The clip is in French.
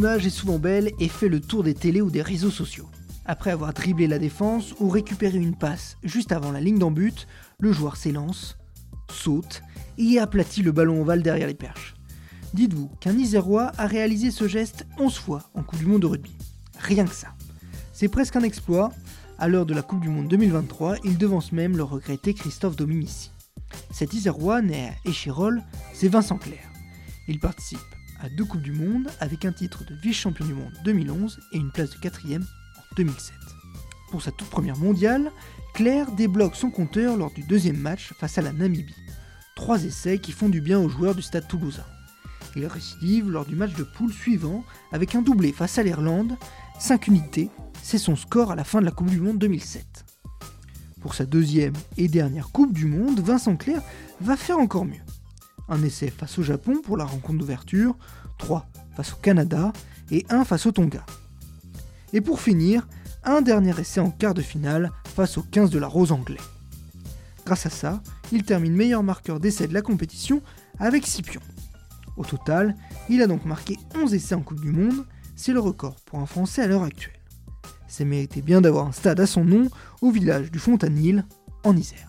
L'image est souvent belle et fait le tour des télés ou des réseaux sociaux. Après avoir dribblé la défense ou récupéré une passe juste avant la ligne d'en but, le joueur s'élance, saute et aplatit le ballon ovale derrière les perches. Dites-vous qu'un Isérois a réalisé ce geste 11 fois en Coupe du Monde de rugby. Rien que ça. C'est presque un exploit. À l'heure de la Coupe du Monde 2023, il devance même le regretté Christophe Dominici. Cet Isérois, né à Échirol, c'est Vincent Clerc. Il participe à deux Coupes du Monde avec un titre de vice-champion du monde 2011 et une place de quatrième en 2007. Pour sa toute première mondiale, Claire débloque son compteur lors du deuxième match face à la Namibie. Trois essais qui font du bien aux joueurs du stade toulousain. Il récidive lors du match de poule suivant avec un doublé face à l'Irlande. 5 unités, c'est son score à la fin de la Coupe du Monde 2007. Pour sa deuxième et dernière Coupe du Monde, Vincent Clerc va faire encore mieux. Un essai face au Japon pour la rencontre d'ouverture, 3 face au Canada et 1 face au Tonga. Et pour finir, un dernier essai en quart de finale face aux 15 de la Rose anglais. Grâce à ça, il termine meilleur marqueur d'essai de la compétition avec 6 pions. Au total, il a donc marqué 11 essais en Coupe du Monde, c'est le record pour un Français à l'heure actuelle. C'est mérité bien d'avoir un stade à son nom au village du Fontanil, en Isère.